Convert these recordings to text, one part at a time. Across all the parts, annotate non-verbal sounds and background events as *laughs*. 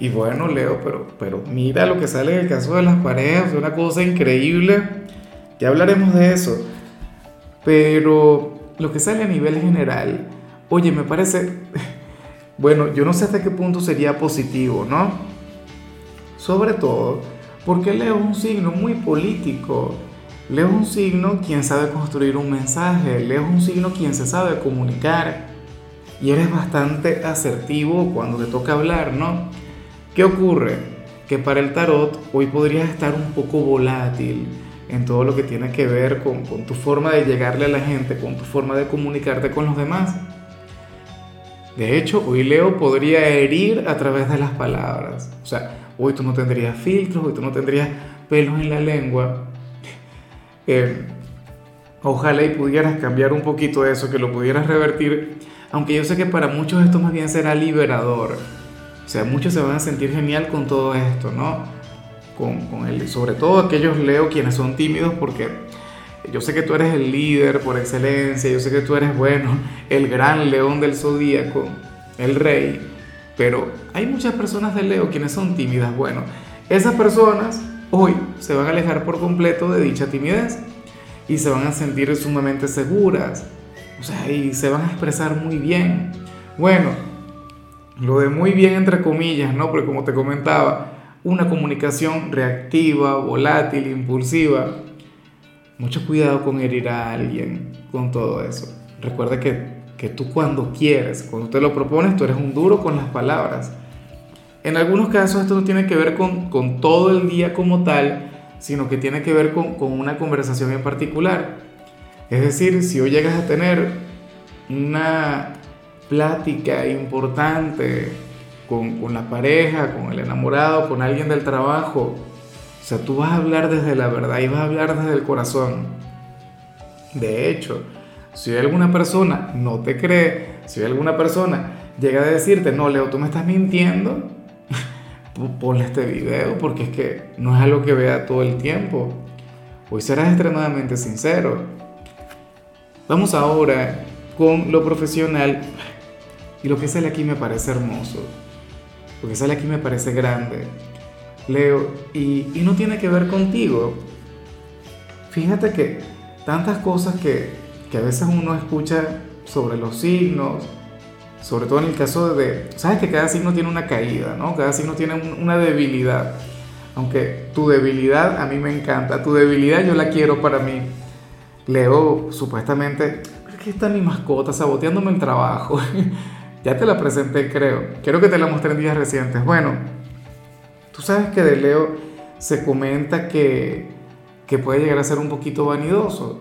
Y bueno, Leo, pero, pero mira lo que sale en el caso de las parejas, es una cosa increíble. Ya hablaremos de eso. Pero lo que sale a nivel general, oye, me parece, *laughs* bueno, yo no sé hasta qué punto sería positivo, ¿no? Sobre todo porque Leo es un signo muy político. Leo es un signo quien sabe construir un mensaje. Leo es un signo quien se sabe comunicar. Y eres bastante asertivo cuando te toca hablar, ¿no? ¿Qué ocurre? Que para el tarot hoy podrías estar un poco volátil en todo lo que tiene que ver con, tu forma de llegarle a la gente, con tu forma de comunicarte con los demás. De hecho, hoy Leo podría herir a través de las palabras. O sea, hoy tú no tendrías filtros, hoy tú no tendrías pelos en la lengua. Eh, ojalá y pudieras cambiar un poquito eso, que lo pudieras revertir. Aunque yo sé que para muchos esto más bien será liberador o sea, muchos se van a sentir genial con todo esto, ¿no? Con, con el, sobre todo aquellos Leo quienes son tímidos porque yo sé que tú eres el líder por excelencia, yo sé que tú eres, bueno, *laughs* el gran león del zodíaco, el rey, pero hay muchas personas de Leo quienes son tímidas. Bueno, esas personas hoy se van a alejar por completo de dicha timidez y se van a sentir sumamente seguras, o sea, y se van a expresar muy bien. Bueno, lo de muy bien entre comillas, ¿no? Porque como te comentaba, una comunicación reactiva, volátil, impulsiva. Mucho cuidado con herir a alguien con todo eso. Recuerda que, que tú cuando quieres, cuando te lo propones, tú eres un duro con las palabras. En algunos casos esto no tiene que ver con, con todo el día como tal, sino que tiene que ver con, con una conversación en particular. Es decir, si hoy llegas a tener una plática importante con, con, la pareja, con el enamorado, con alguien del trabajo. O sea, tú vas a hablar desde la verdad y vas a hablar desde el corazón. De hecho, si alguna persona no te cree, si alguna persona llega a decirte, no, Leo, tú me estás mintiendo, *laughs* ponle este video porque es que no es algo que vea todo el tiempo. Hoy serás extremadamente sincero. Vamos ahora con lo profesional. Y lo que sale aquí me parece hermoso. Lo que sale aquí me parece grande. Leo, y, no tiene que ver contigo. Fíjate que tantas cosas que, que a veces uno escucha sobre los signos, sobre todo en el caso de, sabes que cada signo tiene una caída, ¿no? Cada signo tiene una debilidad. Aunque tu debilidad a mí me encanta, tu debilidad yo la quiero para mí. Leo, supuestamente, ¿qué está mi mascota saboteándome el trabajo? *laughs* Ya te la presenté, creo. Quiero que te la mostré en días recientes. Bueno, tú sabes que de Leo se comenta que, que puede llegar a ser un poquito vanidoso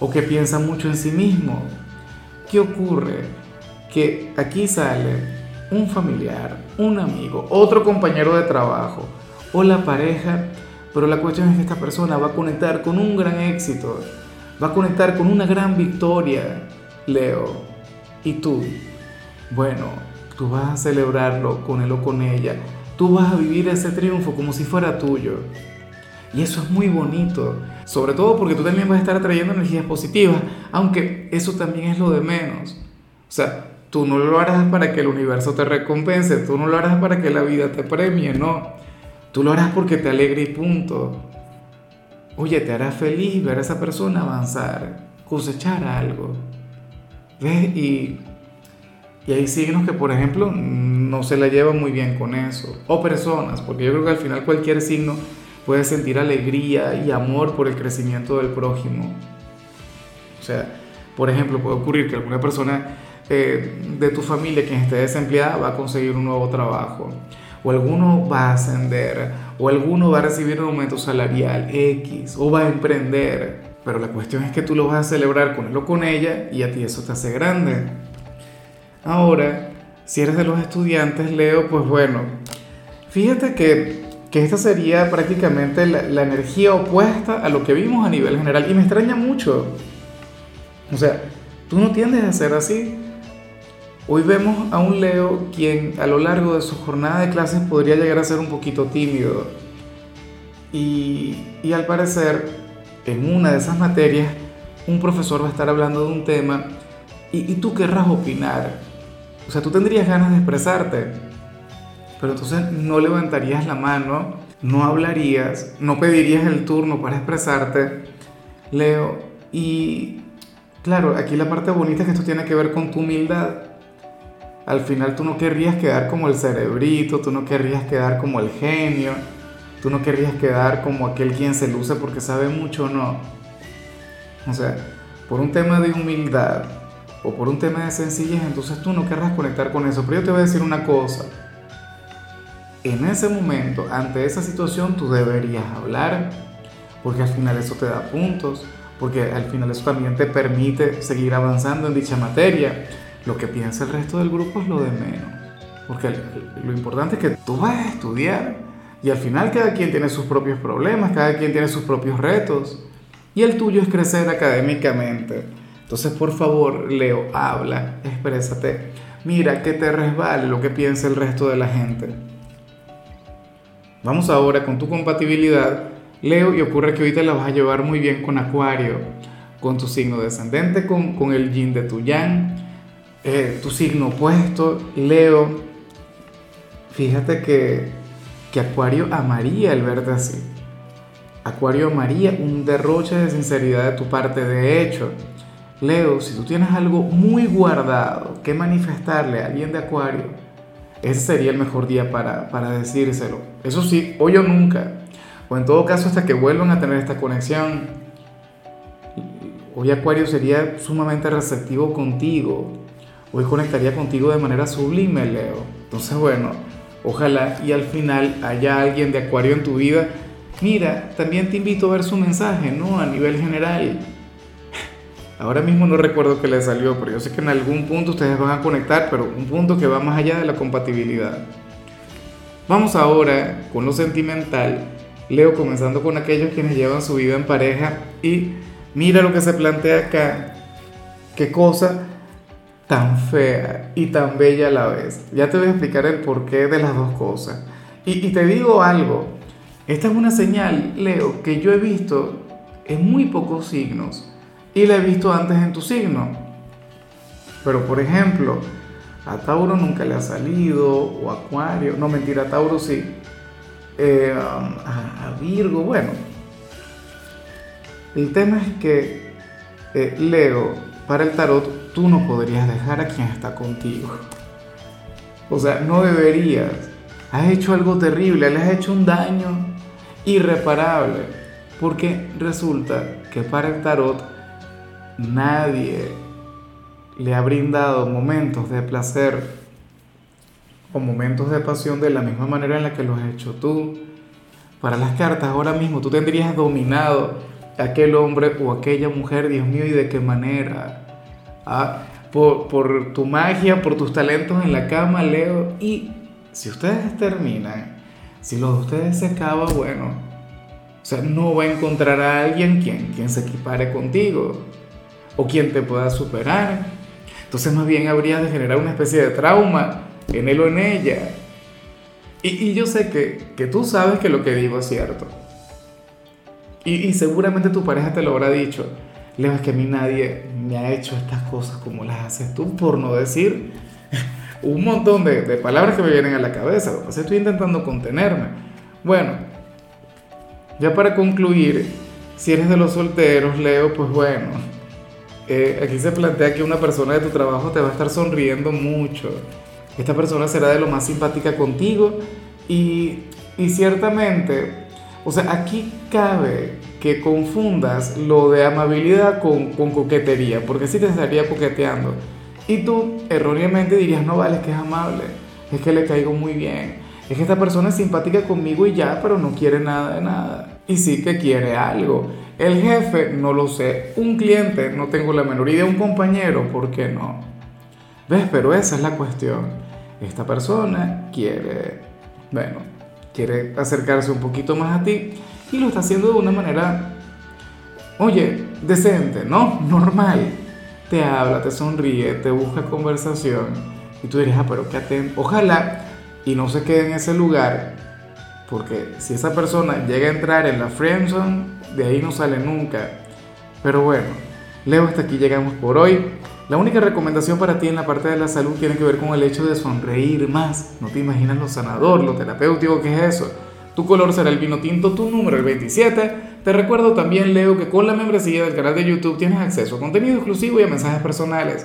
o que piensa mucho en sí mismo. ¿Qué ocurre? Que aquí sale un familiar, un amigo, otro compañero de trabajo o la pareja, pero la cuestión es que esta persona va a conectar con un gran éxito, va a conectar con una gran victoria, Leo. ¿Y tú? Bueno, tú vas a celebrarlo con él o con ella. Tú vas a vivir ese triunfo como si fuera tuyo. Y eso es muy bonito, sobre todo porque tú también vas a estar atrayendo energías positivas, aunque eso también es lo de menos. O sea, tú no lo harás para que el universo te recompense, tú no lo harás para que la vida te premie, no. Tú lo harás porque te alegre y punto. Oye, te hará feliz ver a esa persona avanzar, cosechar algo. ¿Ves? Y y hay signos que, por ejemplo, no se la llevan muy bien con eso. O personas, porque yo creo que al final cualquier signo puede sentir alegría y amor por el crecimiento del prójimo. O sea, por ejemplo, puede ocurrir que alguna persona eh, de tu familia quien esté desempleada va a conseguir un nuevo trabajo. O alguno va a ascender. O alguno va a recibir un aumento salarial X. O va a emprender. Pero la cuestión es que tú lo vas a celebrar con él o con ella y a ti eso te hace grande. Ahora, si eres de los estudiantes, Leo, pues bueno, fíjate que que esta sería prácticamente la, energía opuesta a lo que vimos a nivel general. Y me extraña mucho. O sea, tú no tiendes a ser así. Hoy vemos a un Leo quien a lo largo de su jornada de clases podría llegar a ser un poquito tímido. Y, y al parecer, en una de esas materias, un profesor va a estar hablando de un tema y tú querrás opinar. O sea, tú tendrías ganas de expresarte pero entonces no levantarías la mano, no hablarías, no pedirías el turno para expresarte, Leo. Y claro, aquí la parte bonita es que esto tiene que ver con tu humildad. Al final tú no querrías quedar como el cerebrito, tú no querrías quedar como el genio, tú no querrías quedar como aquel quien se luce porque sabe mucho, no. O sea, por un tema de humildad o por un tema de sencillez, entonces tú no querrás conectar con eso. Pero yo te voy a decir una cosa en ese momento, ante esa situación, tú deberías hablar, porque al final eso te da puntos, porque al final eso también te permite seguir avanzando en dicha materia. Lo que piensa el resto del grupo es lo de menos, porque lo importante es que tú vas a estudiar y al final cada quien tiene sus propios problemas, cada quien tiene sus propios retos, y el tuyo es crecer académicamente. Entonces, por favor, Leo, habla, exprésate. Mira que te resbale lo que piensa el resto de la gente. Vamos ahora con tu compatibilidad, Leo, y ocurre que te la vas a llevar muy bien con Acuario, con tu signo descendente, con, con el yin de tu yang, eh, tu signo opuesto, Leo. Fíjate que, que Acuario amaría el verte así. Acuario amaría un derroche de sinceridad de tu parte. De hecho, Leo, si tú tienes algo muy guardado que manifestarle a alguien de Acuario, ese sería el mejor día para, para decírselo. Eso sí, hoy o nunca, o en todo caso hasta que vuelvan a tener esta conexión. Hoy Acuario sería sumamente receptivo contigo. Hoy conectaría contigo de manera sublime, Leo. Entonces, bueno, ojalá y al final haya alguien de Acuario en tu vida. Mira, también te invito a ver su mensaje, ¿no? A nivel general Ahora mismo no recuerdo qué le salió, pero yo sé que en algún punto ustedes van a conectar, pero un punto que va más allá de la compatibilidad. Vamos ahora con lo sentimental. Leo comenzando con aquellos quienes llevan su vida en pareja y mira lo que se plantea acá. Qué cosa tan fea y tan bella a la vez. Ya te voy a explicar el porqué de las dos cosas. Y, y te digo algo, esta es una señal, Leo, que yo he visto en muy pocos signos y la he visto antes en tu signo. Pero por ejemplo, a Tauro nunca le ha salido, o Acuario, no mentira, a Tauro sí. Eh, a, Virgo, bueno. El tema es que, eh, Leo, para el tarot, tú no podrías dejar a quien está contigo. O sea, no deberías. Has hecho algo terrible, le has hecho un daño irreparable. Porque resulta que para el tarot nadie le ha brindado momentos de placer o momentos de pasión de la misma manera en la que lo has hecho tú. Para las cartas, ahora mismo tú tendrías dominado a aquel hombre o aquella mujer, Dios mío, y de qué manera. Ah, por, por tu magia, por tus talentos en la cama, Leo. Y si ustedes terminan, si los de ustedes se acaba, bueno, o sea, no va a encontrar a alguien quien, quien se equipare contigo o quien te pueda superar. Entonces más bien habría de generar una especie de trauma en él o en ella. Y, yo sé que, que, tú sabes que lo que digo es cierto. Y, y, seguramente tu pareja te lo habrá dicho. Leo, es que a mí nadie me ha hecho estas cosas como las haces tú, por no decir *laughs* un montón de, de palabras que me vienen a la cabeza. estoy intentando contenerme. Bueno, ya para concluir, si eres de los solteros, Leo, pues bueno, eh, aquí se plantea que una persona de tu trabajo te va a estar sonriendo mucho. Esta persona será de lo más simpática contigo y, y ciertamente, o sea, aquí cabe que confundas lo de amabilidad con, con coquetería, porque si te estaría coqueteando. Y tú erróneamente dirías, no vale, es que es amable, es que le caigo muy bien, es que esta persona es simpática conmigo y ya, pero no quiere nada de nada. Y sí que quiere algo. El jefe, no lo sé. Un cliente, no tengo la menor idea. Un compañero, ¿por qué no? ¿Ves? Pero esa es la cuestión. Esta persona quiere... Bueno, quiere acercarse un poquito más a ti y lo está haciendo de una manera, oye, decente, ¿no? Normal. Te habla, te sonríe, te busca conversación y tú dirías, ah, pero qué atento. Ojalá y no se quede en ese lugar, porque si esa persona llega a entrar en la friendzone, de ahí no sale nunca. Pero bueno, Leo, hasta aquí llegamos por hoy. La única recomendación para ti en la parte de la salud tiene que ver con el hecho de sonreír más. No te imaginas lo sanador, lo terapéutico que es eso. Tu color será el vino tinto, tu número el 27. Te recuerdo también, Leo, que con la membresía del canal de YouTube tienes acceso a contenido exclusivo y a mensajes personales.